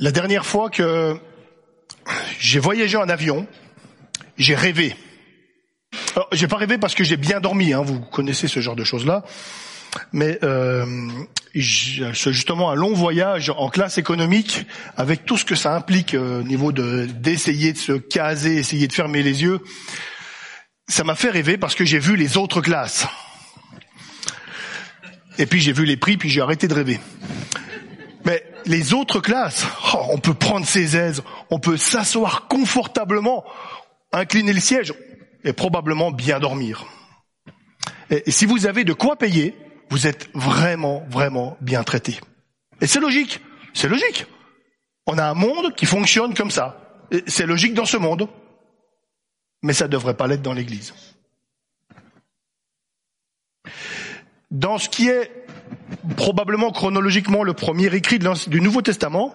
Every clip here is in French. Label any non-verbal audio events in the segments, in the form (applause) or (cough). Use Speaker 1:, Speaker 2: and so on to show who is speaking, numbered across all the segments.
Speaker 1: La dernière fois que j'ai voyagé en avion, j'ai rêvé. Alors, j'ai pas rêvé parce que j'ai bien dormi, hein, vous connaissez ce genre de choses-là, mais euh, c'est justement un long voyage en classe économique avec tout ce que ça implique euh, au niveau de d'essayer de se caser, essayer de fermer les yeux. Ça m'a fait rêver parce que j'ai vu les autres classes. Et puis j'ai vu les prix, puis j'ai arrêté de rêver. Mais les autres classes, oh, on peut prendre ses aises, on peut s'asseoir confortablement, incliner le siège et probablement bien dormir. Et si vous avez de quoi payer, vous êtes vraiment, vraiment bien traité. Et c'est logique, c'est logique. On a un monde qui fonctionne comme ça. C'est logique dans ce monde, mais ça ne devrait pas l'être dans l'Église. Dans ce qui est probablement chronologiquement le premier écrit du Nouveau Testament,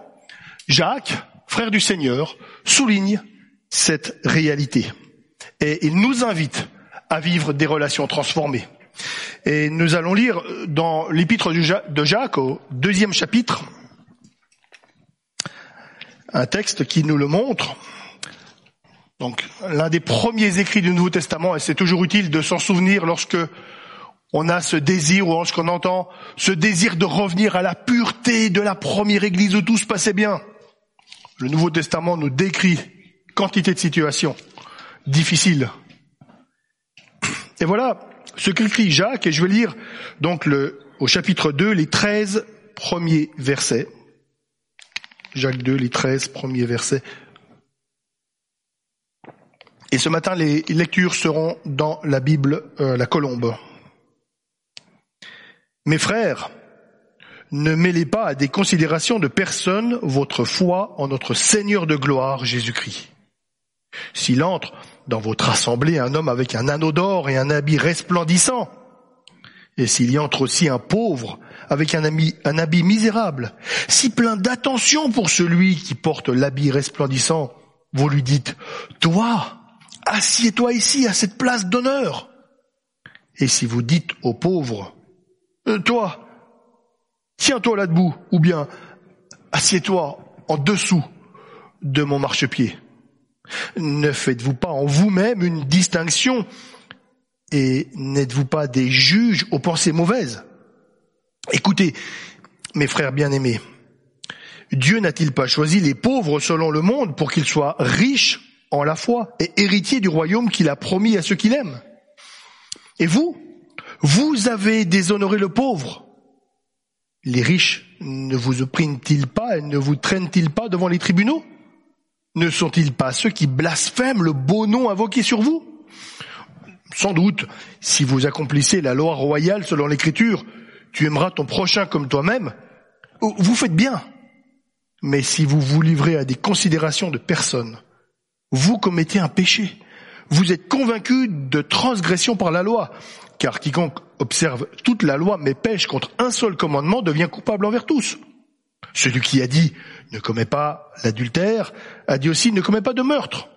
Speaker 1: Jacques, frère du Seigneur, souligne cette réalité. Et il nous invite à vivre des relations transformées. Et nous allons lire dans l'épître de Jacques, au deuxième chapitre, un texte qui nous le montre. Donc, l'un des premiers écrits du Nouveau Testament, et c'est toujours utile de s'en souvenir lorsque on a ce désir, ou lorsqu'on entend ce désir de revenir à la pureté de la première église où tout se passait bien. Le Nouveau Testament nous décrit quantité de situations difficiles. Et voilà ce qu'écrit Jacques, et je vais lire donc le, au chapitre 2 les 13 premiers versets. Jacques 2, les 13 premiers versets. Et ce matin, les lectures seront dans la Bible, euh, la colombe. Mes frères, ne mêlez pas à des considérations de personne votre foi en notre Seigneur de gloire Jésus-Christ. S'il entre dans votre assemblée un homme avec un anneau d'or et un habit resplendissant, et s'il y entre aussi un pauvre avec un, un habit misérable, si plein d'attention pour celui qui porte l'habit resplendissant, vous lui dites, toi, assieds-toi ici à cette place d'honneur. Et si vous dites au pauvre, euh, toi, tiens-toi là debout, ou bien assieds-toi en dessous de mon marchepied. Ne faites-vous pas en vous-même une distinction et n'êtes-vous pas des juges aux pensées mauvaises? Écoutez, mes frères bien-aimés, Dieu n'a-t-il pas choisi les pauvres selon le monde pour qu'ils soient riches en la foi et héritiers du royaume qu'il a promis à ceux qu'il aime? Et vous, vous avez déshonoré le pauvre. Les riches ne vous oppriment-ils pas et ne vous traînent-ils pas devant les tribunaux? Ne sont-ils pas ceux qui blasphèment le beau nom invoqué sur vous? Sans doute, si vous accomplissez la loi royale selon l'écriture, tu aimeras ton prochain comme toi-même, vous faites bien. Mais si vous vous livrez à des considérations de personnes, vous commettez un péché. Vous êtes convaincu de transgression par la loi car quiconque observe toute la loi mais pêche contre un seul commandement devient coupable envers tous. Celui qui a dit ne commets pas l'adultère a dit aussi ne commets pas de meurtre.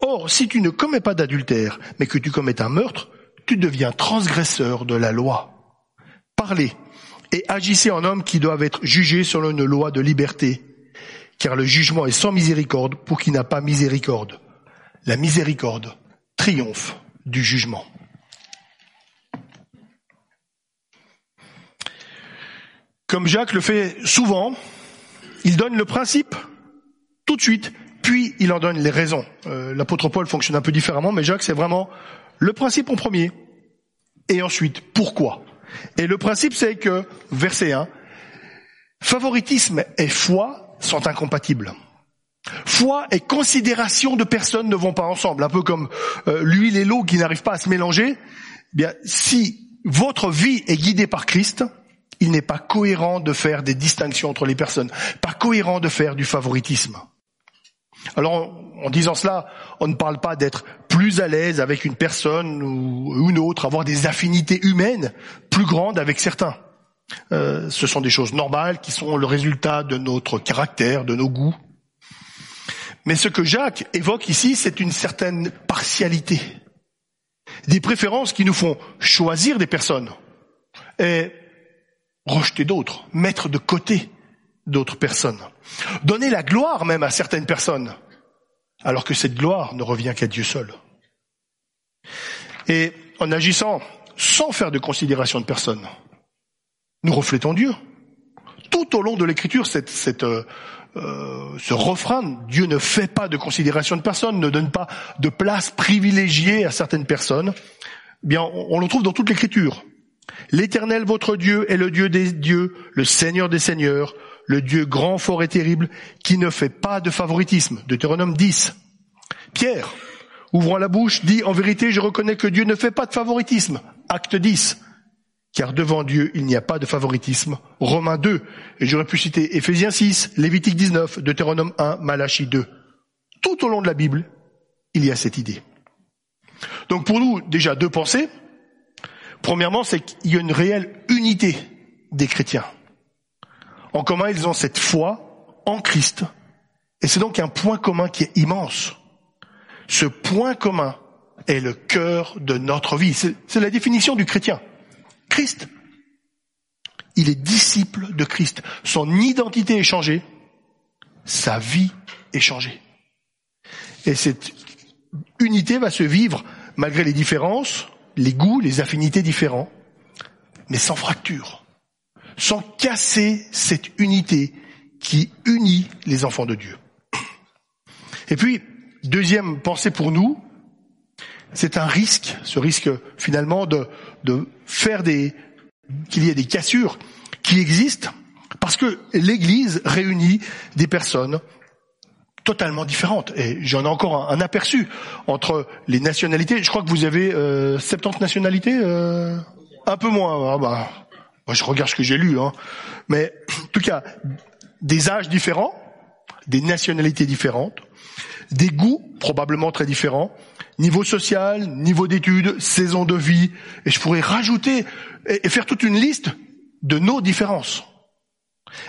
Speaker 1: Or, si tu ne commets pas d'adultère, mais que tu commets un meurtre, tu deviens transgresseur de la loi. Parlez et agissez en homme qui doivent être jugés selon une loi de liberté, car le jugement est sans miséricorde pour qui n'a pas miséricorde. La miséricorde triomphe du jugement. Comme Jacques le fait souvent, il donne le principe tout de suite, puis il en donne les raisons. Euh, l'apôtre Paul fonctionne un peu différemment, mais Jacques, c'est vraiment le principe en premier, et ensuite pourquoi. Et le principe, c'est que, verset 1, favoritisme et foi sont incompatibles. Foi et considération de personnes ne vont pas ensemble, un peu comme euh, l'huile et l'eau qui n'arrivent pas à se mélanger. Eh bien, si votre vie est guidée par Christ, il n'est pas cohérent de faire des distinctions entre les personnes, pas cohérent de faire du favoritisme. Alors, en disant cela, on ne parle pas d'être plus à l'aise avec une personne ou une autre, avoir des affinités humaines plus grandes avec certains. Euh, ce sont des choses normales qui sont le résultat de notre caractère, de nos goûts. Mais ce que Jacques évoque ici, c'est une certaine partialité, des préférences qui nous font choisir des personnes. Rejeter d'autres, mettre de côté d'autres personnes. Donner la gloire même à certaines personnes, alors que cette gloire ne revient qu'à Dieu seul. Et en agissant sans faire de considération de personne, nous reflétons Dieu. Tout au long de l'écriture, cette, euh, euh, ce refrain, Dieu ne fait pas de considération de personne, ne donne pas de place privilégiée à certaines personnes. Bien, on, le trouve dans toute l'écriture. L'Éternel, votre Dieu, est le Dieu des dieux, le Seigneur des seigneurs, le Dieu grand, fort et terrible, qui ne fait pas de favoritisme. Deutéronome 10. Pierre, ouvrant la bouche, dit, en vérité, je reconnais que Dieu ne fait pas de favoritisme. Acte 10 car devant Dieu, il n'y a pas de favoritisme. Romains 2, et j'aurais pu citer Éphésiens 6, Lévitique 19, Deutéronome 1, Malachie 2. Tout au long de la Bible, il y a cette idée. Donc pour nous, déjà deux pensées. Premièrement, c'est qu'il y a une réelle unité des chrétiens. En commun, ils ont cette foi en Christ. Et c'est donc un point commun qui est immense. Ce point commun est le cœur de notre vie. C'est la définition du chrétien. Christ. Il est disciple de Christ. Son identité est changée. Sa vie est changée. Et cette unité va se vivre malgré les différences, les goûts, les affinités différents, mais sans fracture, sans casser cette unité qui unit les enfants de Dieu. Et puis, deuxième pensée pour nous, c'est un risque, ce risque finalement de, faire des qu'il y ait des cassures qui existent parce que l'Église réunit des personnes totalement différentes. Et j'en ai encore un, aperçu entre les nationalités. Je crois que vous avez euh, 70 nationalités, euh, un peu moins. Ah bah, je regarde ce que j'ai lu, hein. mais en tout cas des âges différents, des nationalités différentes, des goûts probablement très différents, niveau social, niveau d'études, saison de vie, et je pourrais rajouter et faire toute une liste de nos différences.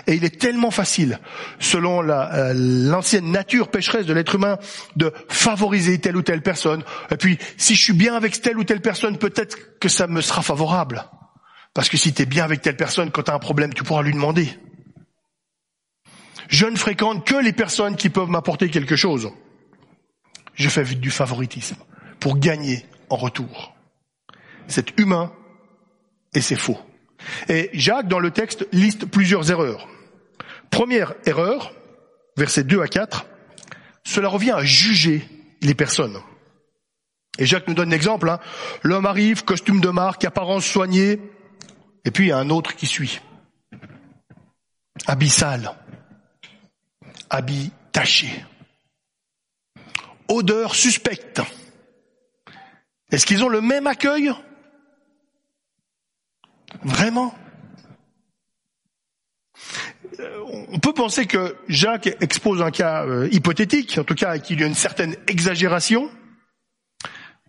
Speaker 1: Et il est tellement facile, selon euh, l'ancienne nature pécheresse de l'être humain, de favoriser telle ou telle personne. Et puis, si je suis bien avec telle ou telle personne, peut-être que ça me sera favorable. Parce que si tu es bien avec telle personne, quand tu as un problème, tu pourras lui demander. Je ne fréquente que les personnes qui peuvent m'apporter quelque chose je fais du favoritisme pour gagner en retour. C'est humain et c'est faux. Et Jacques, dans le texte, liste plusieurs erreurs. Première erreur, versets 2 à 4, cela revient à juger les personnes. Et Jacques nous donne l'exemple. Hein. L'homme arrive, costume de marque, apparence soignée, et puis il y a un autre qui suit. Habit sale, habit taché, odeur suspecte. Est-ce qu'ils ont le même accueil? Vraiment? Euh, On peut penser que Jacques expose un cas euh, hypothétique, en tout cas qu'il y a une certaine exagération,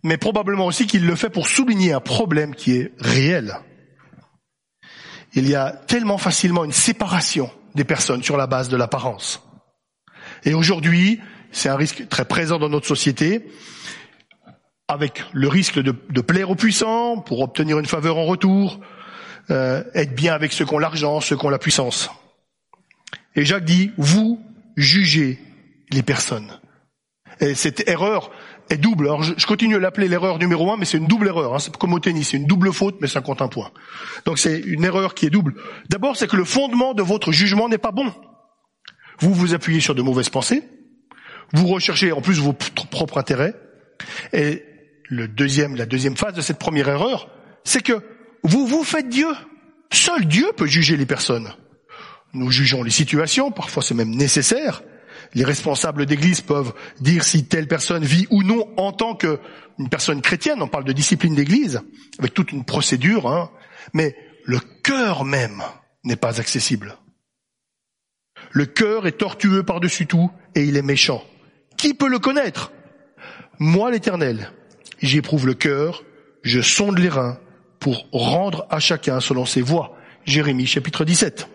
Speaker 1: mais probablement aussi qu'il le fait pour souligner un problème qui est réel. Il y a tellement facilement une séparation des personnes sur la base de l'apparence. Et aujourd'hui, c'est un risque très présent dans notre société, avec le risque de, plaire aux puissants pour obtenir une faveur en retour, euh, être bien avec ceux qui ont l'argent, ceux qui ont la puissance. Et Jacques dit, vous jugez les personnes. Et cette erreur est double. Alors je, continue à l'appeler l'erreur numéro un, mais c'est une double erreur. Hein. C'est comme au tennis, c'est une double faute, mais ça compte un point. Donc c'est une erreur qui est double. D'abord, c'est que le fondement de votre jugement n'est pas bon. Vous vous appuyez sur de mauvaises pensées, vous recherchez en plus vos propres intérêts. Et le deuxième, la deuxième phase de cette première erreur, c'est que vous vous faites Dieu. Seul Dieu peut juger les personnes. Nous jugeons les situations, parfois c'est même nécessaire. Les responsables d'église peuvent dire si telle personne vit ou non en tant qu'une personne chrétienne. On parle de discipline d'église, avec toute une procédure. Hein. Mais le cœur même n'est pas accessible. Le cœur est tortueux par-dessus tout et il est méchant. Qui peut le connaître? Moi l'Éternel, j'éprouve le cœur, je sonde les reins pour rendre à chacun selon ses voies. Jérémie chapitre 17.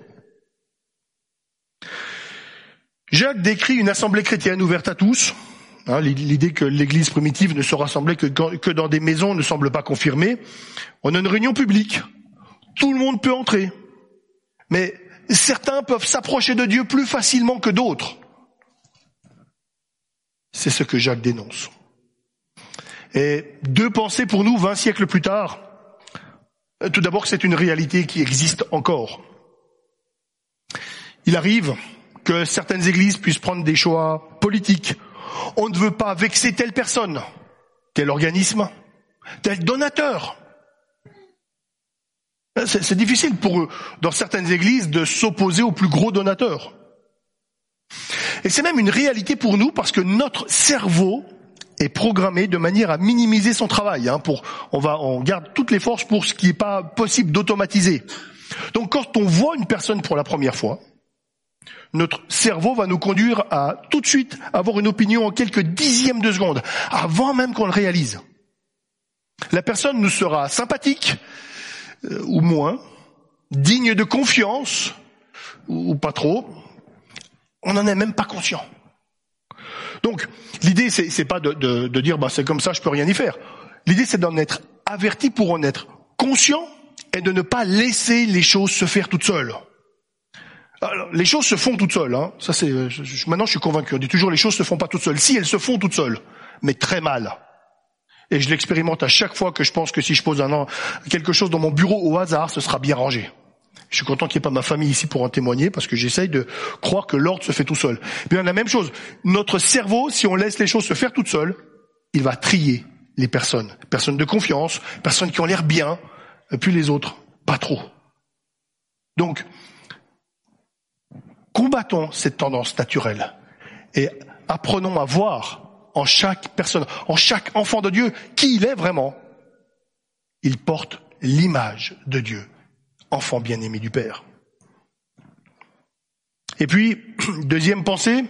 Speaker 1: Jacques décrit une assemblée chrétienne ouverte à tous. Hein, l'idée que l'Église primitive ne se rassemblait que, que dans des maisons ne semble pas confirmée. On a une réunion publique. Tout le monde peut entrer. Mais certains peuvent s'approcher de Dieu plus facilement que d'autres. C'est ce que Jacques dénonce. Et deux pensées pour nous, vingt siècles plus tard. Tout d'abord, c'est une réalité qui existe encore. Il arrive que certaines églises puissent prendre des choix politiques. On ne veut pas vexer telle personne, tel organisme, tel donateur. C'est difficile pour eux, dans certaines églises, de s'opposer aux plus gros donateurs. Et c'est même une réalité pour nous parce que notre cerveau est programmé de manière à minimiser son travail. Hein, pour, on va, on garde toutes les forces pour ce qui n'est pas possible d'automatiser. Donc, quand on voit une personne pour la première fois, notre cerveau va nous conduire à tout de suite avoir une opinion en quelques dixièmes de seconde, avant même qu'on le réalise. La personne nous sera sympathique, euh, ou moins, digne de confiance, ou, pas trop, on n'en est même pas conscient. Donc, l'idée, c'est, pas de, dire, bah, c'est comme ça, je peux rien y faire. L'idée, c'est d'en être averti pour en être conscient et de ne pas laisser les choses se faire toutes seules. Alors, les choses se font toutes seules. Hein. Ça, c'est, maintenant, je suis convaincu. On dit toujours, les choses se font pas toutes seules. Si, elles se font toutes seules, mais très mal. Et je l'expérimente à chaque fois que je pense que si je pose quelque chose dans mon bureau au hasard, ce sera bien rangé. Je suis content qu'il n'y ait pas ma famille ici pour en témoigner parce que j'essaye de croire que l'ordre se fait tout seul. Bien la même chose. Notre cerveau, si on laisse les choses se faire toutes seules, il va trier les personnes. Personnes de confiance, personnes qui ont l'air bien, puis les autres, pas trop. Donc, combattons cette tendance naturelle et apprenons à voir en chaque personne, en chaque enfant de Dieu, qui il est vraiment. Il porte l'image de Dieu, enfant bien-aimé du Père. Et puis, (clears throat) deuxième pensée,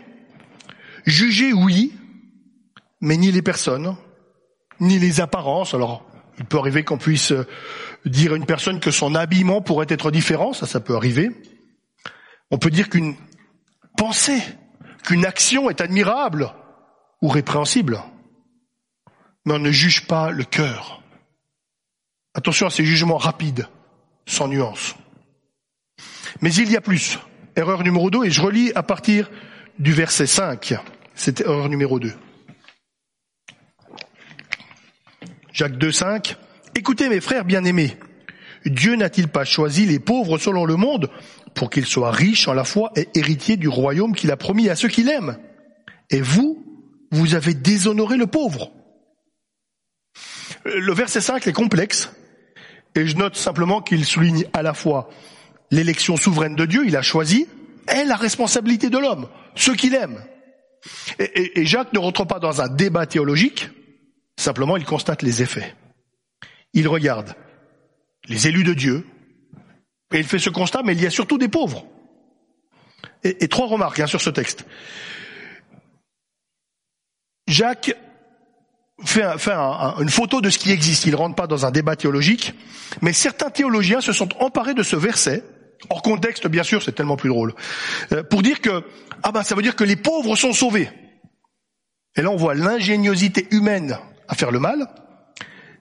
Speaker 1: juger oui, mais ni les personnes, ni les apparences. Alors, il peut arriver qu'on puisse dire à une personne que son habillement pourrait être différent, ça, ça peut arriver. On peut dire qu'une pensée, qu'une action est admirable, ou répréhensible. Mais on ne juge pas le cœur. Attention à ces jugements rapides, sans nuance. Mais il y a plus. Erreur numéro 2, et je relis à partir du verset 5. C'est erreur numéro 2. Jacques 2, 5. Écoutez mes frères bien-aimés, Dieu n'a-t-il pas choisi les pauvres selon le monde pour qu'ils soient riches en la foi et héritiers du royaume qu'il a promis à ceux qu'il aime? Et vous, vous avez déshonoré le pauvre. Le verset 5 est complexe, et je note simplement qu'il souligne à la fois l'élection souveraine de Dieu, il a choisi, et la responsabilité de l'homme, ce qu'il aime. Et, et, Jacques ne rentre pas dans un débat théologique, simplement il constate les effets. Il regarde les élus de Dieu, et il fait ce constat, mais il y a surtout des pauvres. Et, trois remarques hein, sur ce texte. Jacques fait, une photo de ce qui existe. Il ne rentre pas dans un débat théologique, mais certains théologiens se sont emparés de ce verset, hors contexte bien sûr, c'est tellement plus drôle, euh, pour dire que ah ben ça veut dire que les pauvres sont sauvés. Et là on voit l'ingéniosité humaine à faire le mal.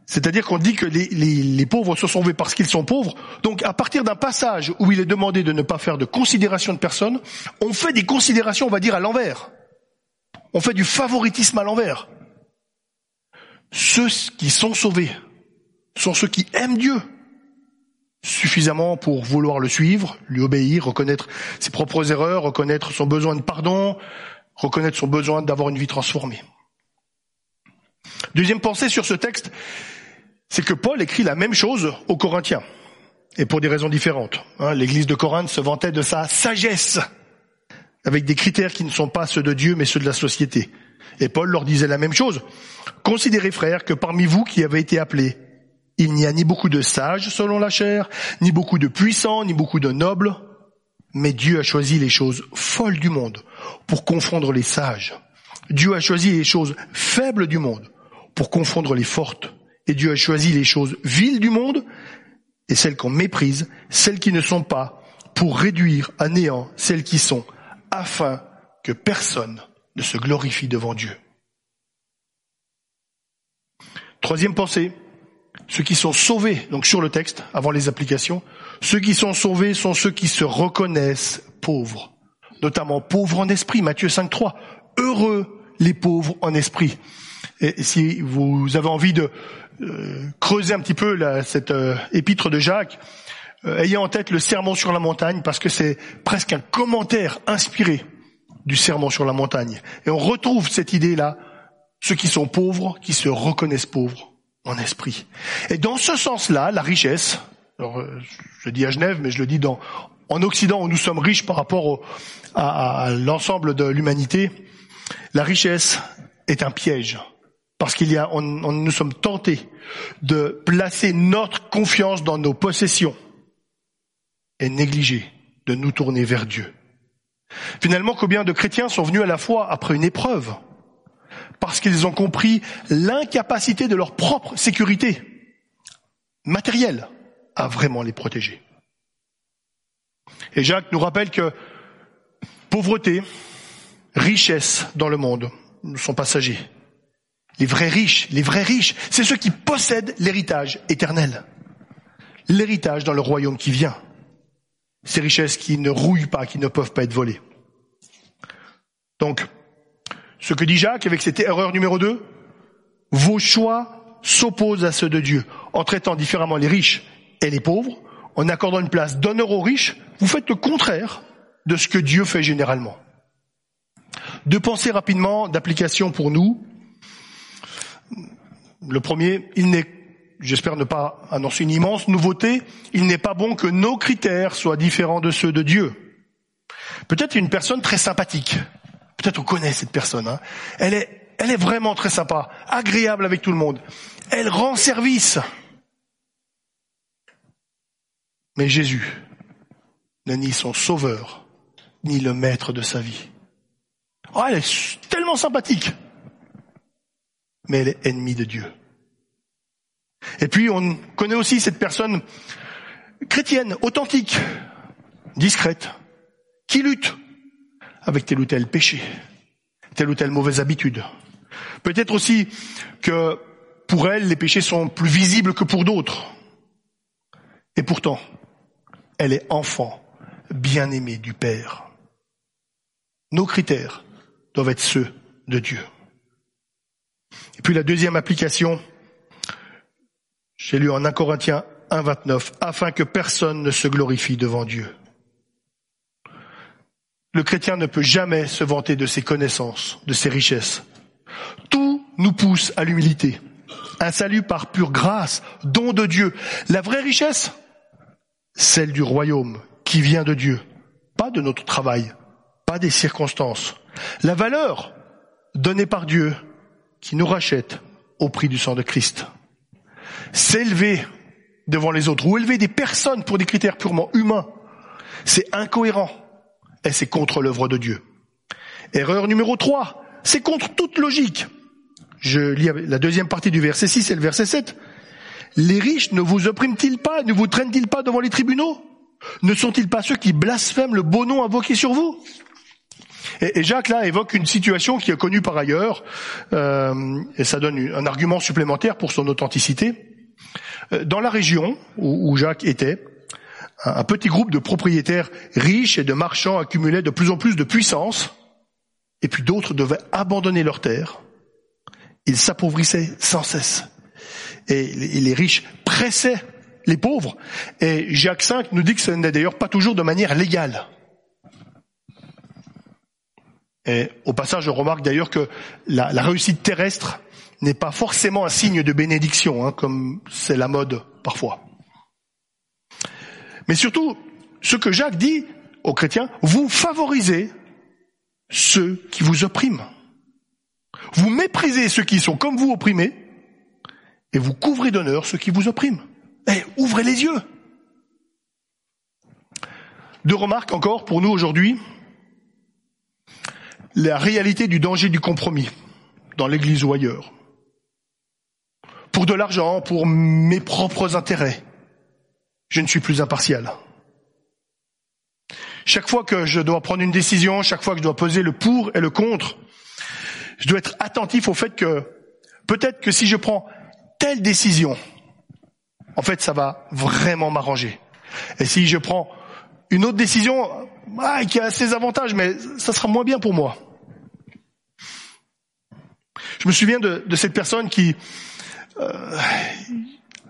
Speaker 1: C'est-à-dire qu'on dit que les, les pauvres sont sauvés parce qu'ils sont pauvres. Donc à partir d'un passage où il est demandé de ne pas faire de considération de personne, on fait des considérations, on va dire, à l'envers. On fait du favoritisme à l'envers. Ceux qui sont sauvés sont ceux qui aiment Dieu suffisamment pour vouloir le suivre, lui obéir, reconnaître ses propres erreurs, reconnaître son besoin de pardon, reconnaître son besoin d'avoir une vie transformée. Deuxième pensée sur ce texte, c'est que Paul écrit la même chose aux Corinthiens, et pour des raisons différentes. Hein, L'église de Corinthe se vantait de sa sagesse avec des critères qui ne sont pas ceux de Dieu, mais ceux de la société. Et Paul leur disait la même chose. Considérez, frères, que parmi vous qui avez été appelés, il n'y a ni beaucoup de sages selon la chair, ni beaucoup de puissants, ni beaucoup de nobles, mais Dieu a choisi les choses folles du monde pour confondre les sages. Dieu a choisi les choses faibles du monde pour confondre les fortes. Et Dieu a choisi les choses viles du monde et celles qu'on méprise, celles qui ne sont pas, pour réduire à néant celles qui sont, afin que personne ne se glorifie devant Dieu. Troisième pensée, ceux qui sont sauvés, donc sur le texte, avant les applications, ceux qui sont sauvés sont ceux qui se reconnaissent pauvres, notamment pauvres en esprit, Matthieu 5.3. Heureux les pauvres en esprit. Et si vous avez envie de euh, creuser un petit peu cette euh, épître de Jacques, euh, ayez en tête le sermon sur la montagne parce que c'est presque un commentaire inspiré du sermon sur la montagne. Et on retrouve cette idée-là, ceux qui sont pauvres, qui se reconnaissent pauvres en esprit. Et dans ce sens-là, la richesse, alors je le dis à Genève, mais je le dis dans, en Occident où nous sommes riches par rapport à l'ensemble de l'humanité, la richesse est un piège parce qu'il y a, nous sommes tentés de placer notre confiance dans nos possessions et négliger de nous tourner vers Dieu. Finalement, combien de chrétiens sont venus à la foi après une épreuve parce qu'ils ont compris l'incapacité de leur propre sécurité matérielle à vraiment les protéger. Et Jacques nous rappelle que pauvreté, richesse dans le monde sont passagers. Les vrais riches, les vrais riches, c'est ceux qui possèdent l'héritage éternel. L'héritage dans le royaume qui vient. Ces richesses qui ne rouillent pas, qui ne peuvent pas être volées. Donc, ce que dit Jacques avec cette erreur numéro 2, vos choix s'opposent à ceux de Dieu. En traitant différemment les riches et les pauvres, en accordant une place d'honneur aux riches, vous faites le contraire de ce que Dieu fait généralement. Deux pensées rapidement d'application pour nous. Le premier, il n'est, j'espère ne pas annoncer une immense nouveauté, il n'est pas bon que nos critères soient différents de ceux de Dieu. Peut-être une personne très sympathique. Peut-être on connaît cette personne. Hein. Elle est, vraiment très sympa, agréable avec tout le monde. Elle rend service. Mais Jésus n'est ni son sauveur, ni le maître de sa vie. Oh, elle est tellement sympathique. Mais elle est ennemie de Dieu. Et puis on connaît aussi cette personne chrétienne, authentique, discrète, qui lutte avec tel ou tel péché, telle ou telle mauvaise habitude. Peut-être aussi que pour elle, les péchés sont plus visibles que pour d'autres. Et pourtant, elle est enfant, bien-aimée du Père. Nos critères doivent être ceux de Dieu. Et puis la deuxième application, j'ai lu en 1 Corinthiens 1, 29, afin que personne ne se glorifie devant Dieu. Le chrétien ne peut jamais se vanter de ses connaissances, de ses richesses. Tout nous pousse à l'humilité. Un salut par pure grâce, don de Dieu. La vraie richesse, celle du royaume qui vient de Dieu, pas de notre travail, pas des circonstances. La valeur donnée par Dieu qui nous rachète au prix du sang de Christ. S'élever devant les autres ou élever des personnes pour des critères purement humains, c'est incohérent et c'est contre l'œuvre de Dieu. Erreur numéro 3, c'est contre toute logique. Je lis la deuxième partie du verset 6 et le verset 7. Les riches ne vous oppriment-ils pas, ne vous traînent-ils pas devant les tribunaux? Ne sont-ils pas ceux qui blasphèment le beau nom invoqué sur vous? Et, Jacques là évoque une situation qui est connue par ailleurs, euh, et ça donne un argument supplémentaire pour son authenticité. Euh, dans la région où, Jacques était, un, petit groupe de propriétaires riches et de marchands accumulait de plus en plus de puissance, et puis d'autres devaient abandonner leurs terres. Ils s'appauvrissaient sans cesse. Et les riches pressaient les pauvres. Et Jacques V nous dit que ce n'est d'ailleurs pas toujours de manière légale. Et au passage, je remarque d'ailleurs que la, réussite terrestre n'est pas forcément un signe de bénédiction, hein, comme c'est la mode parfois. Mais surtout, ce que Jacques dit aux chrétiens, vous favorisez ceux qui vous oppriment. Vous méprisez ceux qui sont comme vous opprimés, et vous couvrez d'honneur ceux qui vous oppriment. Eh, ouvrez les yeux. Deux remarques encore pour nous aujourd'hui la réalité du danger du compromis dans l'Église ou ailleurs. Pour de l'argent, pour mes propres intérêts, je ne suis plus impartial. Chaque fois que je dois prendre une décision, chaque fois que je dois poser le pour et le contre, je dois être attentif au fait que peut-être que si je prends telle décision, en fait, ça va vraiment m'arranger. Et si je prends une autre décision ah, qui a ses avantages, mais ça sera moins bien pour moi. Je me souviens de, cette personne qui, euh,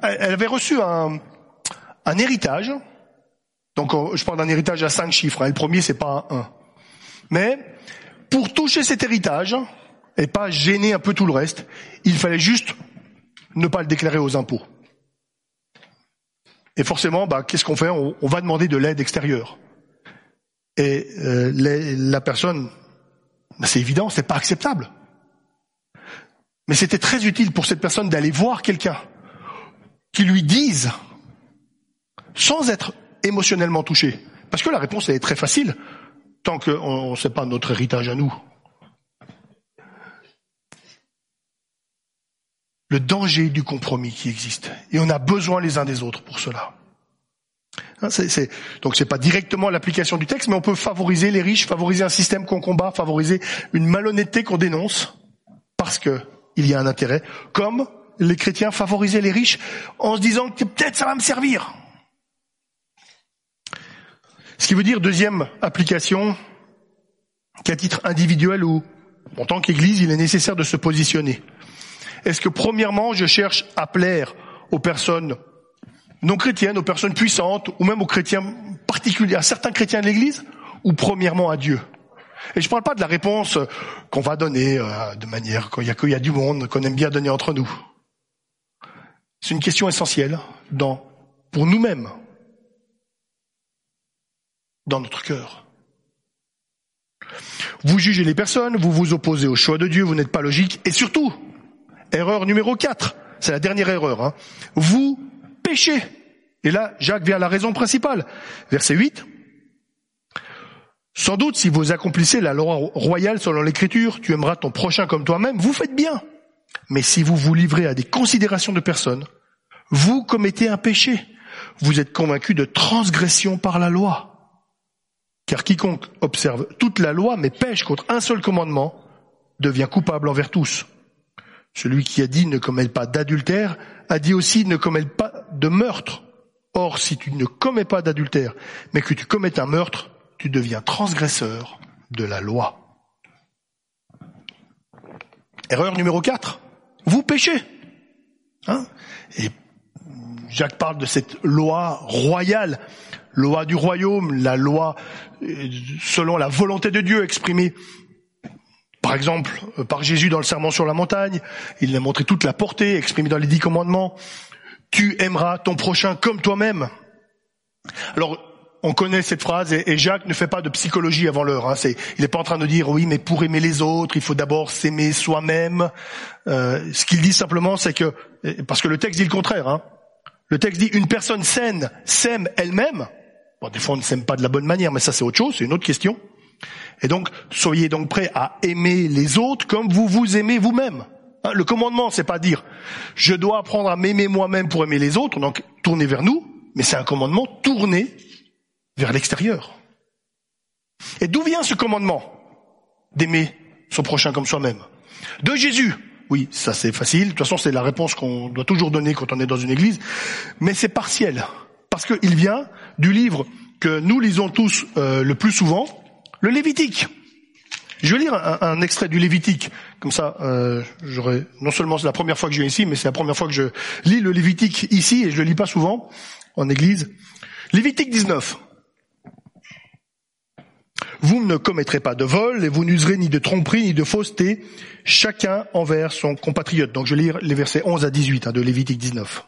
Speaker 1: elle avait reçu un, un héritage. Donc, je parle d'un héritage à cinq chiffres. Hein. Le premier, c'est pas un 1. Mais pour toucher cet héritage et pas gêner un peu tout le reste, il fallait juste ne pas le déclarer aux impôts. Et forcément, bah, qu'est-ce qu'on fait? On, va demander de l'aide extérieure. Et euh, la personne, bah, c'est évident, c'est pas acceptable. Mais c'était très utile pour cette personne d'aller voir quelqu'un qui lui dise, sans être émotionnellement touché, parce que la réponse est très facile, tant qu'on ne sait pas notre héritage à nous. Le danger du compromis qui existe. Et on a besoin les uns des autres pour cela. Hein, c'est, donc c'est pas directement l'application du texte, mais on peut favoriser les riches, favoriser un système qu'on combat, favoriser une malhonnêteté qu'on dénonce, parce que il y a un intérêt, comme les chrétiens favorisaient les riches en se disant que peut-être ça va me servir. Ce qui veut dire, deuxième application, qu'à titre individuel ou en tant qu'Église, il est nécessaire de se positionner. Est-ce que premièrement, je cherche à plaire aux personnes non chrétiennes, aux personnes puissantes, ou même aux chrétiens particuliers, à certains chrétiens de l'Église, ou premièrement à Dieu? Et je ne parle pas de la réponse qu'on va donner euh, de manière qu'il y, y a du monde, qu'on aime bien donner entre nous. C'est une question essentielle pour nous-mêmes, dans notre cœur. Vous jugez les personnes, vous vous opposez au choix de Dieu, vous n'êtes pas logique, et surtout, erreur numéro 4, c'est la dernière erreur, hein, vous péchez. Et là, Jacques vient à la raison principale. Verset 8. Sans doute, si vous accomplissez la loi royale selon l'écriture, tu aimeras ton prochain comme toi-même, vous faites bien. Mais si vous vous livrez à des considérations de personnes, vous commettez un péché. Vous êtes convaincu de transgression par la loi. Car quiconque observe toute la loi mais pêche contre un seul commandement devient coupable envers tous. Celui qui a dit ne commette pas d'adultère a dit aussi ne commette pas de meurtre. Or, si tu ne commets pas d'adultère, mais que tu commets un meurtre, tu deviens transgresseur de la loi. Erreur numéro 4. Vous péchez. Hein? Et Jacques parle de cette loi royale, loi du royaume, la loi euh, selon la volonté de Dieu exprimée par exemple, euh, par Jésus dans le serment sur la montagne, il a montré toute la portée exprimée dans les dix commandements. Tu aimeras ton prochain comme toi-même. Alors, on connaît cette phrase et, Jacques ne fait pas de psychologie avant l'heure. Hein. il n'est pas en train de dire oui, mais pour aimer les autres, il faut d'abord s'aimer soi-même. Euh, ce qu'il dit simplement, c'est que parce que le texte dit le contraire. Hein. Le texte dit une personne saine s'aime elle-même. Bon, des fois on ne s'aime pas de la bonne manière, mais ça c'est autre chose, c'est une autre question. Et donc, soyez donc prêts à aimer les autres comme vous vous aimez vous-même. Hein, le commandement, c'est pas dire je dois apprendre à m'aimer moi-même pour aimer les autres, donc tourner vers nous, mais c'est un commandement tourné vers l'extérieur. Et d'où vient ce commandement d'aimer son prochain comme soi-même? De Jésus. Oui, ça c'est facile. De toute façon, c'est la réponse qu'on doit toujours donner quand on est dans une église. Mais c'est partiel. Parce qu'il vient du livre que nous lisons tous euh, le plus souvent, le Lévitique. Je vais lire un, extrait du Lévitique, comme ça, euh, j'aurais non seulement c'est la première fois que je viens ici, mais c'est la première fois que je lis le Lévitique ici et je le lis pas souvent en Église. Lévitique 19. Vous ne commettrez pas de vol et vous n'userez ni de tromperie ni de fausseté, chacun envers son compatriote. Donc je lire les versets 11 à 18 hein, de Lévitique 19.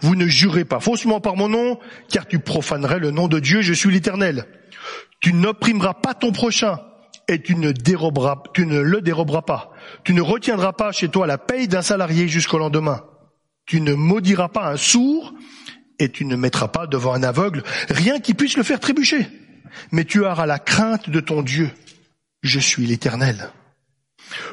Speaker 1: Vous ne jurez pas faussement par mon nom, car tu profanerais le nom de Dieu, je suis l'Éternel. Tu n'opprimeras pas ton prochain et tu ne, tu ne le déroberas pas. Tu ne retiendras pas chez toi la paye d'un salarié jusqu'au lendemain. Tu ne maudiras pas un sourd et tu ne mettras pas devant un aveugle rien qui puisse le faire trébucher. Mais tu auras la crainte de ton Dieu. Je suis l'Éternel.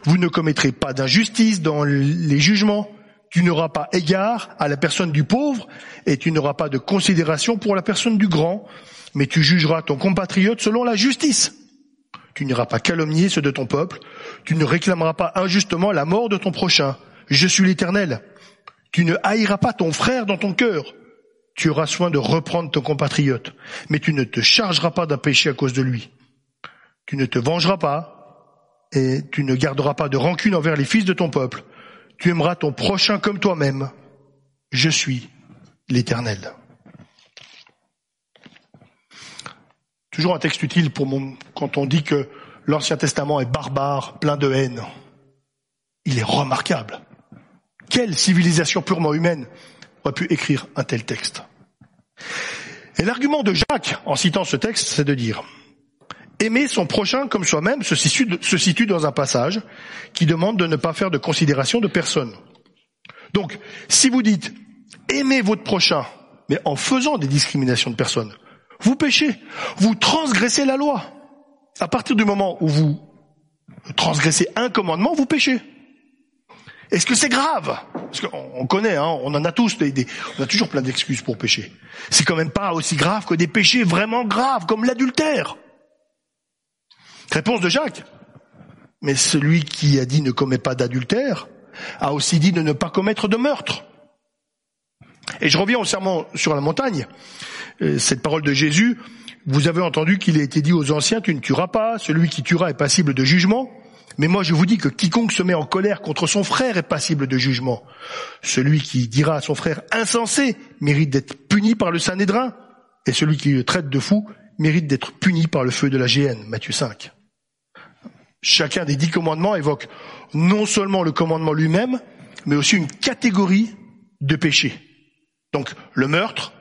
Speaker 1: Vous ne commettrez pas d'injustice dans les jugements. Tu n'auras pas égard à la personne du pauvre et tu n'auras pas de considération pour la personne du grand mais tu jugeras ton compatriote selon la justice. Tu n'iras pas calomnier ceux de ton peuple, tu ne réclameras pas injustement la mort de ton prochain. Je suis l'Éternel. Tu ne haïras pas ton frère dans ton cœur. Tu auras soin de reprendre ton compatriote, mais tu ne te chargeras pas d'un péché à cause de lui. Tu ne te vengeras pas et tu ne garderas pas de rancune envers les fils de ton peuple. Tu aimeras ton prochain comme toi-même. Je suis l'Éternel. Toujours un texte utile pour mon, quand on dit que l'Ancien Testament est barbare, plein de haine. Il est remarquable. Quelle civilisation purement humaine aurait pu écrire un tel texte? Et l'argument de Jacques, en citant ce texte, c'est de dire Aimer son prochain comme soi-même se situe, se situe dans un passage qui demande de ne pas faire de considération de personne. Donc, si vous dites aimez votre prochain, mais en faisant des discriminations de personnes, vous péchez, vous transgressez la loi. À partir du moment où vous transgressez un commandement, vous péchez. Est-ce que c'est grave? Parce qu'on connaît, hein, on en a tous, des, on a toujours plein d'excuses pour pécher. C'est quand même pas aussi grave que des péchés vraiment graves, comme l'adultère. Réponse de Jacques. Mais celui qui a dit ne commet pas d'adultère a aussi dit de ne pas commettre de meurtre. Et je reviens au serment sur la montagne. Euh, cette parole de Jésus, vous avez entendu qu'il a été dit aux anciens, tu ne tueras pas, celui qui tuera est passible de jugement. Mais moi je vous dis que quiconque se met en colère contre son frère est passible de jugement. Celui qui dira à son frère insensé mérite d'être puni par le Sanhédrin, et celui qui le traite de fou mérite d'être puni par le feu de la géhenne. Matthieu 5. Chacun des dix commandements évoque non seulement le commandement lui-même, mais aussi une catégorie de péchés. Donc le meurtre,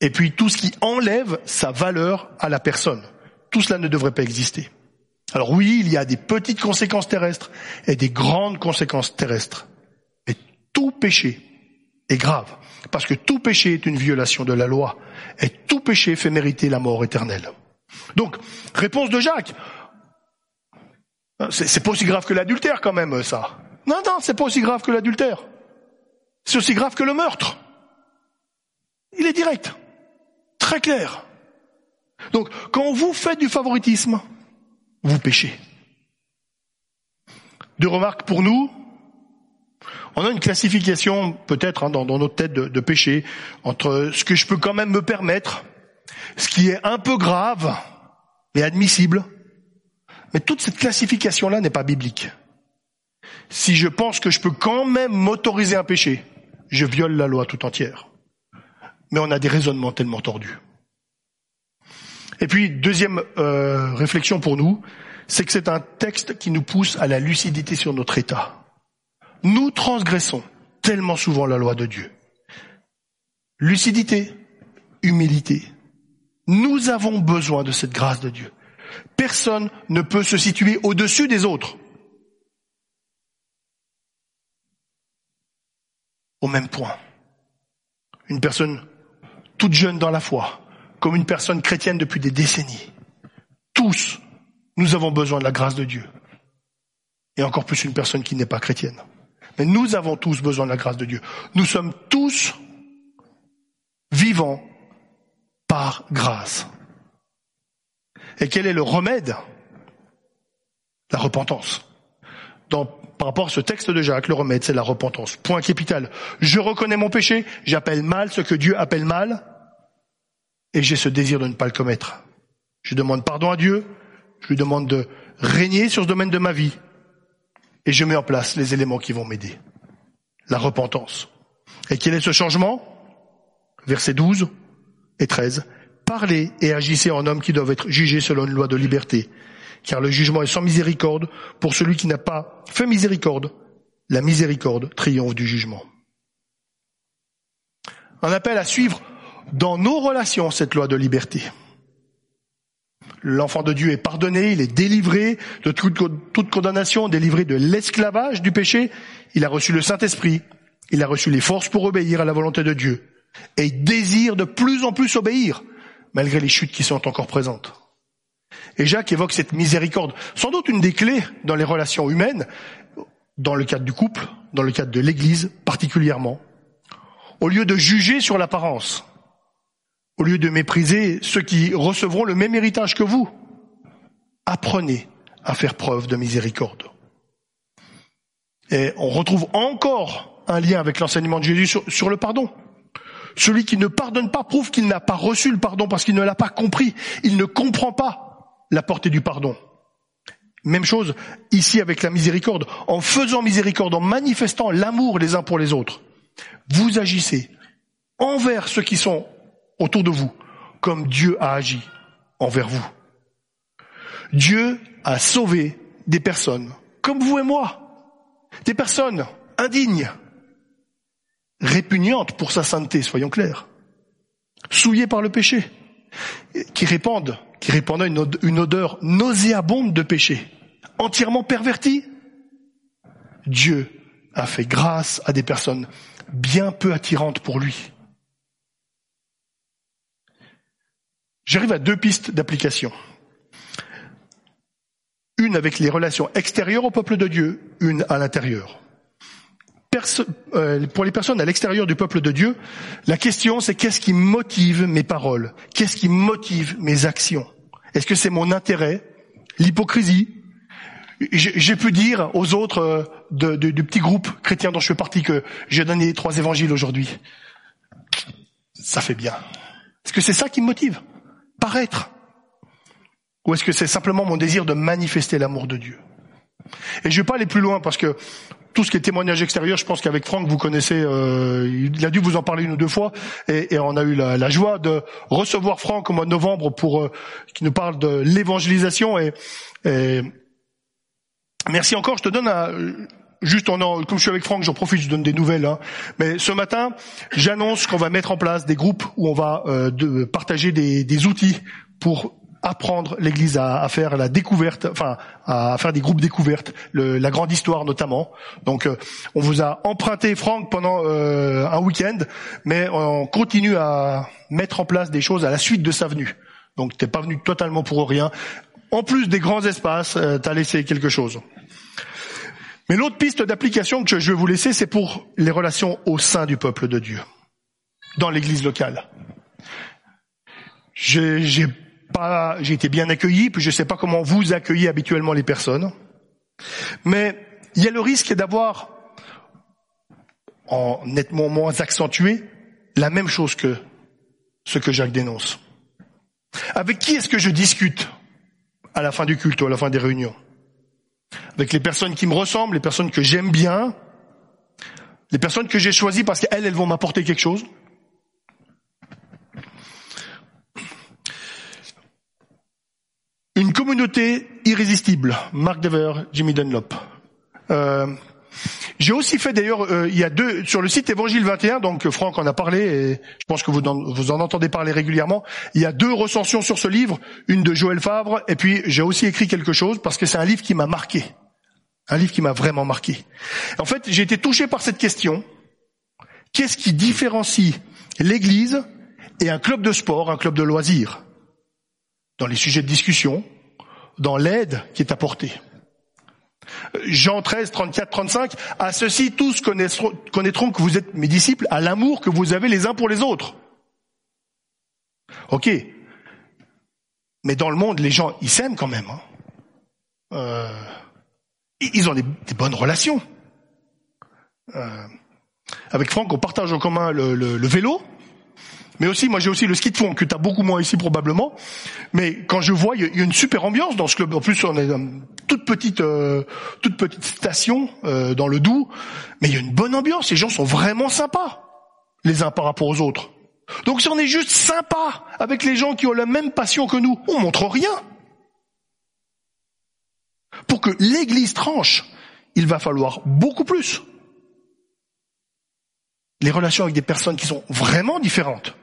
Speaker 1: et puis tout ce qui enlève sa valeur à la personne. Tout cela ne devrait pas exister. Alors oui, il y a des petites conséquences terrestres et des grandes conséquences terrestres. Mais tout péché est grave, parce que tout péché est une violation de la loi, et tout péché fait mériter la mort éternelle. Donc, réponse de Jacques. C'est pas aussi grave que l'adultère quand même, ça. Non, non, c'est pas aussi grave que l'adultère. C'est aussi grave que le meurtre. Il est direct, très clair. Donc, quand vous faites du favoritisme, vous péchez. Deux remarques pour nous. On a une classification peut-être hein, dans, notre tête de, péché entre ce que je peux quand même me permettre, ce qui est un peu grave, mais admissible. Mais toute cette classification-là n'est pas biblique. Si je pense que je peux quand même m'autoriser un péché, je viole la loi tout entière. Mais on a des raisonnements tellement tordus. Et puis, deuxième euh, réflexion pour nous, c'est que c'est un texte qui nous pousse à la lucidité sur notre état. Nous transgressons tellement souvent la loi de Dieu. Lucidité, humilité. Nous avons besoin de cette grâce de Dieu. Personne ne peut se situer au-dessus des autres. Au même point. Une personne toute jeune dans la foi, comme une personne chrétienne depuis des décennies. Tous, nous avons besoin de la grâce de Dieu. Et encore plus une personne qui n'est pas chrétienne. Mais nous avons tous besoin de la grâce de Dieu. Nous sommes tous vivants par grâce. Et quel est le remède? La repentance. par rapport à ce texte de Jacques, le remède, c'est la repentance. Point capital. Je reconnais mon péché, j'appelle mal ce que Dieu appelle mal, et j'ai ce désir de ne pas le commettre. Je demande pardon à Dieu, je lui demande de régner sur ce domaine de ma vie, et je mets en place les éléments qui vont m'aider. La repentance. Et quel est ce changement? Versets 12 et 13. Parlez et agissez en hommes qui doivent être jugés selon une loi de liberté, car le jugement est sans miséricorde pour celui qui n'a pas fait miséricorde. La miséricorde triomphe du jugement. Un appel à suivre dans nos relations cette loi de liberté. L'enfant de Dieu est pardonné, il est délivré de toute, condamnation, délivré de l'esclavage du péché. Il a reçu le Saint-Esprit, il a reçu les forces pour obéir à la volonté de Dieu. Et il désire de plus en plus obéir, malgré les chutes qui sont encore présentes. Et Jacques évoque cette miséricorde, sans doute une des clés dans les relations humaines, dans le cadre du couple, dans le cadre de l'Église particulièrement. Au lieu de juger sur l'apparence, au lieu de mépriser ceux qui recevront le même héritage que vous. Apprenez à faire preuve de miséricorde. Et on retrouve encore un lien avec l'enseignement de Jésus sur, sur le pardon. Celui qui ne pardonne pas prouve qu'il n'a pas reçu le pardon parce qu'il ne l'a pas compris. Il ne comprend pas la portée du pardon. Même chose ici avec la miséricorde. En faisant miséricorde, en manifestant l'amour les uns pour les autres, vous agissez envers ceux qui sont autour de vous comme Dieu a agi envers vous. Dieu a sauvé des personnes comme vous et moi, des personnes indignes, répugnantes pour sa sainteté, soyons clairs, souillées par le péché, qui répandent, qui répandent une odeur nauséabonde de péché, entièrement pervertie. Dieu a fait grâce à des personnes bien peu attirantes pour lui. J'arrive à deux pistes d'application. Une avec les relations extérieures au peuple de Dieu, une à l'intérieur. Euh, pour les personnes à l'extérieur du peuple de Dieu, la question c'est qu'est-ce qui motive mes paroles? Qu'est-ce qui motive mes actions? Est-ce que c'est mon intérêt? L'hypocrisie? J'ai pu dire aux autres euh, du petit groupe chrétien dont je fais partie que j'ai donné trois évangiles aujourd'hui. Ça fait bien. Est-ce que c'est ça qui me motive? Paraître Ou est-ce que c'est simplement mon désir de manifester l'amour de Dieu? Et je vais pas aller plus loin parce que tout ce qui est témoignage extérieur, je pense qu'avec Franck, vous connaissez, euh, il a dû vous en parler une ou deux fois, et, on a eu la, joie de recevoir Franck au mois de novembre pour euh, qui nous parle de l'évangélisation. Et, merci encore. Je te donne un, juste en, comme je suis avec Franck, j'en profite, je donne des nouvelles. Hein. Mais ce matin, j'annonce qu'on va mettre en place des groupes où on va euh, partager des, outils pour apprendre l'Église à, faire la découverte, enfin à faire des groupes découvertes, la grande histoire notamment. Donc euh, on vous a emprunté Franck pendant euh, un week-end, mais on continue à mettre en place des choses à la suite de sa venue. Donc t'es pas venu totalement pour rien. En plus des grands espaces, tu as laissé quelque chose. Mais l'autre piste d'application que je vais vous laisser, c'est pour les relations au sein du peuple de Dieu, dans l'Église locale. J'ai été bien accueilli, puis je ne sais pas comment vous accueillez habituellement les personnes, mais il y a le risque d'avoir, en nettement moins accentué, la même chose que ce que Jacques dénonce. Avec qui est-ce que je discute à la fin du culte ou à la fin des réunions? Avec les personnes qui me ressemblent, les personnes que j'aime bien, les personnes que j'ai choisies parce qu'elles, elles vont m'apporter quelque chose Une communauté irrésistible. Mark Dever, Jimmy Dunlop. Euh, j'ai aussi fait d'ailleurs, euh, il y a deux sur le site Évangile 21, donc Franck en a parlé et je pense que vous en, vous en entendez parler régulièrement. Il y a deux recensions sur ce livre, une de Joël Favre et puis j'ai aussi écrit quelque chose parce que c'est un livre qui m'a marqué, un livre qui m'a vraiment marqué. En fait, j'ai été touché par cette question qu'est-ce qui différencie l'Église et un club de sport, un club de loisirs? Dans les sujets de discussion, dans l'aide qui est apportée. Jean 13, 34, 35, à ceci tous connaîtront, que vous êtes mes disciples à l'amour que vous avez les uns pour les autres. Ok. Mais dans le monde, les gens, ils s'aiment quand même. Hein. Euh, ils ont des, bonnes relations. Euh, avec Franck, on partage en commun le vélo. Mais aussi, moi j'ai aussi le ski de fond que tu as beaucoup moins ici probablement. Mais quand je vois, il y a une super ambiance dans ce club. En plus, on est une toute petite, euh, toute petite station euh, dans le Doubs, mais il y a une bonne ambiance. Les gens sont vraiment sympas les uns par rapport aux autres. Donc si on est juste sympa avec les gens qui ont la même passion que nous, on montre rien. Pour que l'Église tranche, il va falloir beaucoup plus. Les relations avec des personnes qui sont vraiment différentes.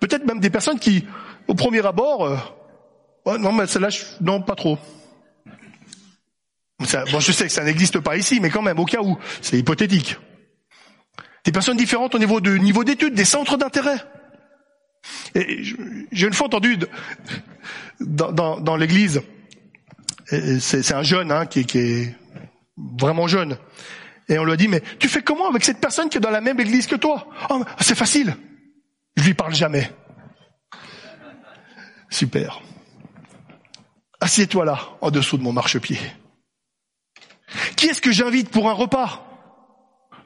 Speaker 1: Peut-être même des personnes qui, au premier abord, euh, non mais celle-là, non pas trop. bon, je sais que ça n'existe pas ici, mais quand même, au cas où, c'est hypothétique. Des personnes différentes au niveau de niveau d'études, des centres d'intérêt. J'ai une fois entendu dans, dans, dans l'église, c'est un jeune hein, qui, qui est vraiment jeune, et on lui a dit mais tu fais comment avec cette personne qui est dans la même église que toi? Oh, C'est facile. Je lui parle jamais. Super. Assieds-toi là, en dessous de mon marchepied. Qui est-ce que j'invite pour un repas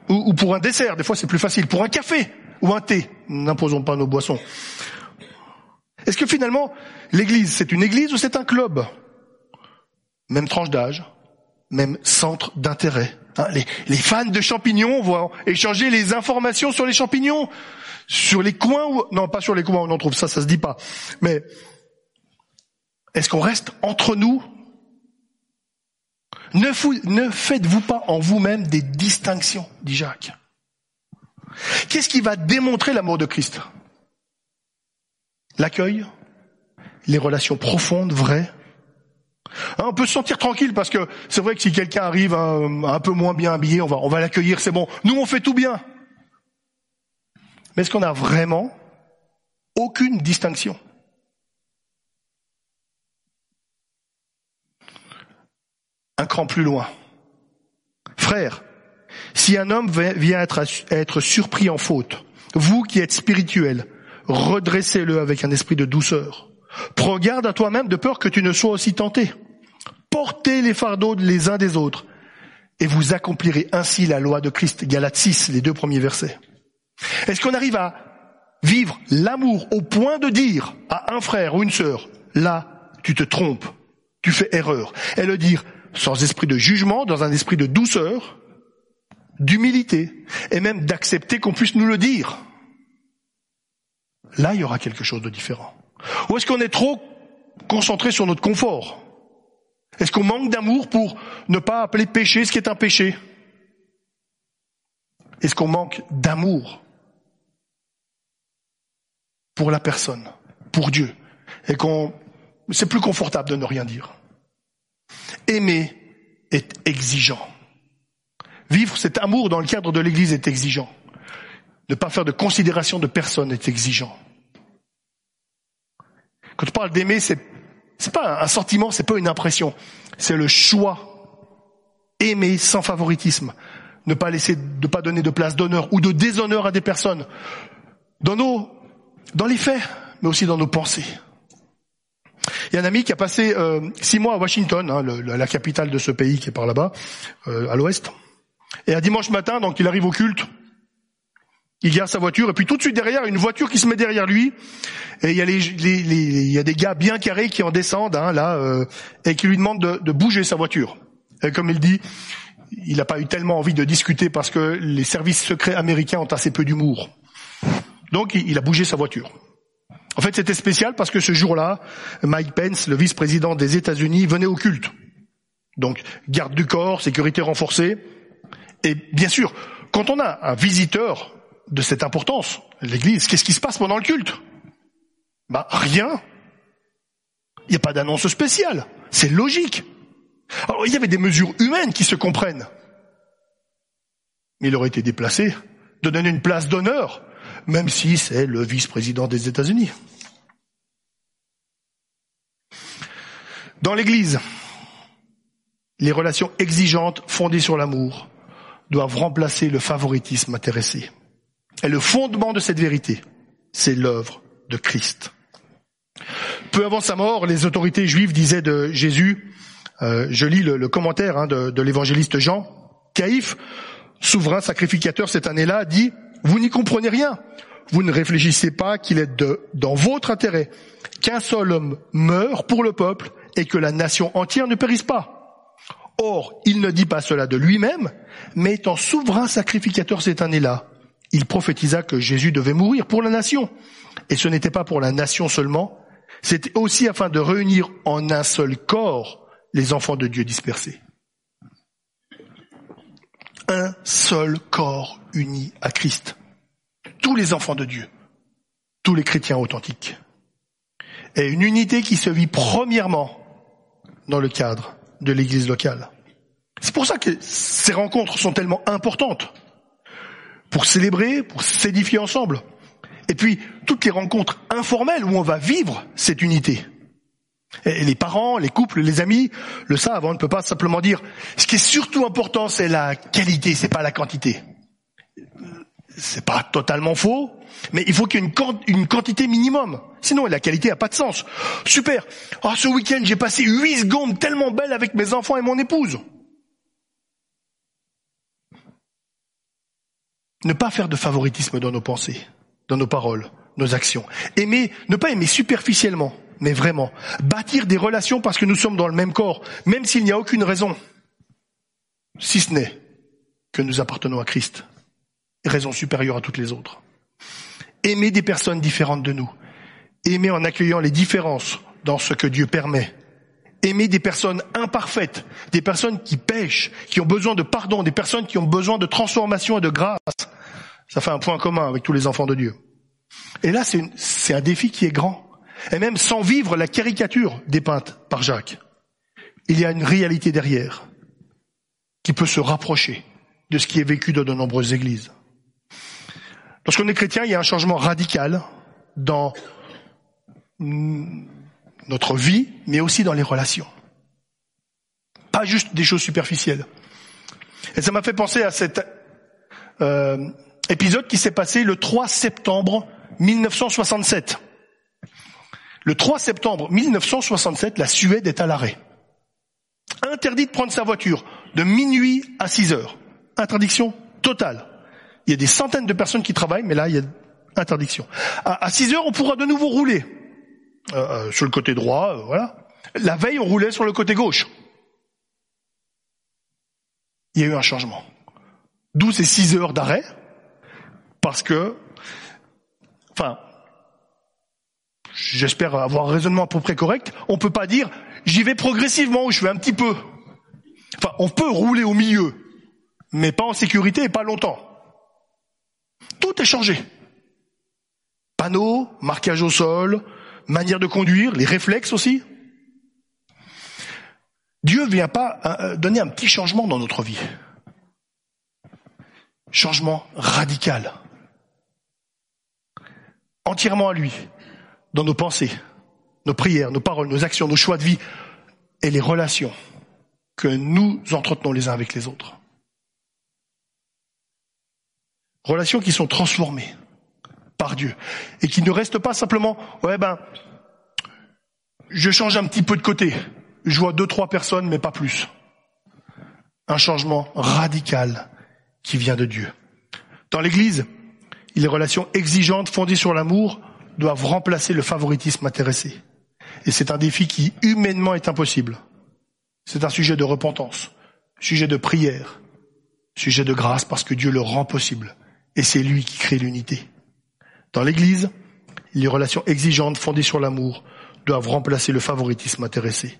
Speaker 1: ou, pour un dessert, des fois c'est plus facile, pour un café ou un thé. N'imposons pas nos boissons. Est-ce que finalement, l'église, c'est une église ou c'est un club? Même tranche d'âge, même centre d'intérêt. Hein, les, fans de champignons vont échanger les informations sur les champignons, sur les coins non pas sur les coins où on en trouve ça, ça se dit pas. Mais est-ce qu'on reste entre nous? Ne, ne faites-vous pas en vous-même des distinctions, dit Jacques. Qu'est-ce qui va démontrer l'amour de Christ? L'accueil, les relations profondes, vraies? Hein, on peut se sentir tranquille parce que c'est vrai que si quelqu'un arrive un, peu moins bien habillé, on va, on va l'accueillir, c'est bon. Nous, on fait tout bien. Mais est-ce qu'on a vraiment aucune distinction? Un cran plus loin. Frère, si un homme vient être, être surpris en faute, vous qui êtes spirituel, redressez-le avec un esprit de douceur. Prends garde à toi-même de peur que tu ne sois aussi tenté. Portez les fardeaux les uns des autres et vous accomplirez ainsi la loi de Christ. Galates 6, les deux premiers versets. Est-ce qu'on arrive à vivre l'amour au point de dire à un frère ou une sœur, là, tu te trompes, tu fais erreur, et le dire sans esprit de jugement, dans un esprit de douceur, d'humilité, et même d'accepter qu'on puisse nous le dire. Là, il y aura quelque chose de différent. Ou est-ce qu'on est trop concentré sur notre confort? Est-ce qu'on manque d'amour pour ne pas appeler péché ce qui est un péché? Est-ce qu'on manque d'amour pour la personne, pour Dieu, et qu'on c'est plus confortable de ne rien dire Aimer est exigeant. Vivre cet amour dans le cadre de l'Église est exigeant. Ne pas faire de considération de personne est exigeant. Quand on parle d'aimer, c'est c'est pas un sentiment, c'est pas une impression, c'est le choix. Aimer sans favoritisme, ne pas laisser, ne pas donner de place d'honneur ou de déshonneur à des personnes, dans nos, dans les faits, mais aussi dans nos pensées. Il y a un ami qui a passé euh, six mois à Washington, hein, la capitale de ce pays qui est par là-bas, euh, à l'ouest. Et un dimanche matin, donc il arrive au culte, il garde sa voiture, et puis tout de suite derrière, une voiture qui se met derrière lui, et il y a, des gars bien carrés qui en descendent, hein, là, euh, et qui lui demandent de, de bouger sa voiture. Et comme il dit, il n'a pas eu tellement envie de discuter parce que les services secrets américains ont assez peu d'humour. Donc il a bougé sa voiture. En fait, c'était spécial parce que ce jour-là, Mike Pence, le vice-président des États-Unis, venait au culte. Donc, garde du corps, sécurité renforcée. Et bien sûr, quand on a un visiteur de cette importance, l'Église, qu'est-ce qui se passe pendant le culte? Bah rien. Il n'y a pas d'annonce spéciale. C'est logique. Alors, il y avait des mesures humaines qui se comprennent. Mais il aurait été déplacé de donner une place d'honneur même si c'est le vice-président des États-Unis. Dans l'Église, les relations exigeantes fondées sur l'amour doivent remplacer le favoritisme intéressé. Et le fondement de cette vérité, c'est l'œuvre de Christ. Peu avant sa mort, les autorités juives disaient de Jésus, euh, je lis le, commentaire hein, de, l'évangéliste Jean, Caïphe, souverain sacrificateur cette année-là, dit, vous n'y comprenez rien. Vous ne réfléchissez pas qu'il est dans votre intérêt qu'un seul homme meure pour le peuple et que la nation entière ne périsse pas. Or, il ne dit pas cela de lui-même, mais étant souverain sacrificateur cette année-là, il prophétisa que Jésus devait mourir pour la nation. Et ce n'était pas pour la nation seulement, c'était aussi afin de réunir en un seul corps les enfants de Dieu dispersés. Un seul corps uni à Christ. Tous les enfants de Dieu, tous les chrétiens authentiques. Et une unité qui se vit premièrement dans le cadre de l'église locale. C'est pour ça que ces rencontres sont tellement importantes. Pour célébrer, pour s'édifier ensemble. Et puis, toutes les rencontres informelles où on va vivre cette unité. Et les parents, les couples, les amis le savent. On ne peut pas simplement dire. Ce qui est surtout important, c'est la qualité, c'est pas la quantité. C'est pas totalement faux, mais il faut qu'il y ait une, quantité minimum. Sinon, la qualité n'a pas de sens. Super. Oh, ce week-end, j'ai passé huit secondes tellement belles avec mes enfants et mon épouse. Ne pas faire de favoritisme dans nos pensées, dans nos paroles, nos actions. Aimer, ne pas aimer superficiellement, mais vraiment. Bâtir des relations parce que nous sommes dans le même corps, même s'il n'y a aucune raison, si ce n'est que nous appartenons à Christ. Raison supérieure à toutes les autres. Aimer des personnes différentes de nous. Aimer en accueillant les différences dans ce que Dieu permet. Aimer des personnes imparfaites, des personnes qui pêchent, qui ont besoin de pardon, des personnes qui ont besoin de transformation et de grâce. Ça fait un point commun avec tous les enfants de Dieu. Et là, c'est un défi qui est grand. Et même sans vivre la caricature dépeinte par Jacques, il y a une réalité derrière qui peut se rapprocher de ce qui est vécu dans de nombreuses églises. Lorsqu'on est chrétien, il y a un changement radical dans notre vie, mais aussi dans les relations. Pas juste des choses superficielles. Et ça m'a fait penser à cet euh, épisode qui s'est passé le 3 septembre 1967. Le 3 septembre 1967, la Suède est à l'arrêt. Interdit de prendre sa voiture de minuit à 6 heures. Interdiction totale. Il y a des centaines de personnes qui travaillent, mais là, il y a interdiction. À, 6 heures, on pourra de nouveau rouler euh, euh, sur le côté droit, euh, voilà. La veille, on roulait sur le côté gauche. Il y a eu un changement. D'où ces 6 heures d'arrêt, parce que, enfin, j'espère avoir un raisonnement à peu près correct, on peut pas dire j'y vais progressivement ou je fais un petit peu. Enfin, on peut rouler au milieu, mais pas en sécurité et pas longtemps. Tout est changé. Panneaux, marquage au sol, manière de conduire, les réflexes aussi. Dieu vient pas euh, donner un petit changement dans notre vie. Changement radical. Entièrement à lui, dans nos pensées, nos prières, nos paroles, nos actions, nos choix de vie et les relations que nous entretenons les uns avec les autres. Relations qui sont transformées par et qui ne restent pas simplement, ouais ben, je change un petit peu de côté, je vois deux, trois personnes, mais pas plus. Un changement radical qui vient de Dieu. Dans l'Église, les relations exigeantes fondées sur l'amour doivent remplacer le favoritisme intéressé. Et c'est un défi qui humainement est impossible. C'est un sujet de repentance, sujet de prière, sujet de grâce parce que Dieu le rend possible. Et c'est lui qui crée l'unité. Dans l'Église, les relations exigeantes fondées sur l'amour doivent remplacer le favoritisme intéressé.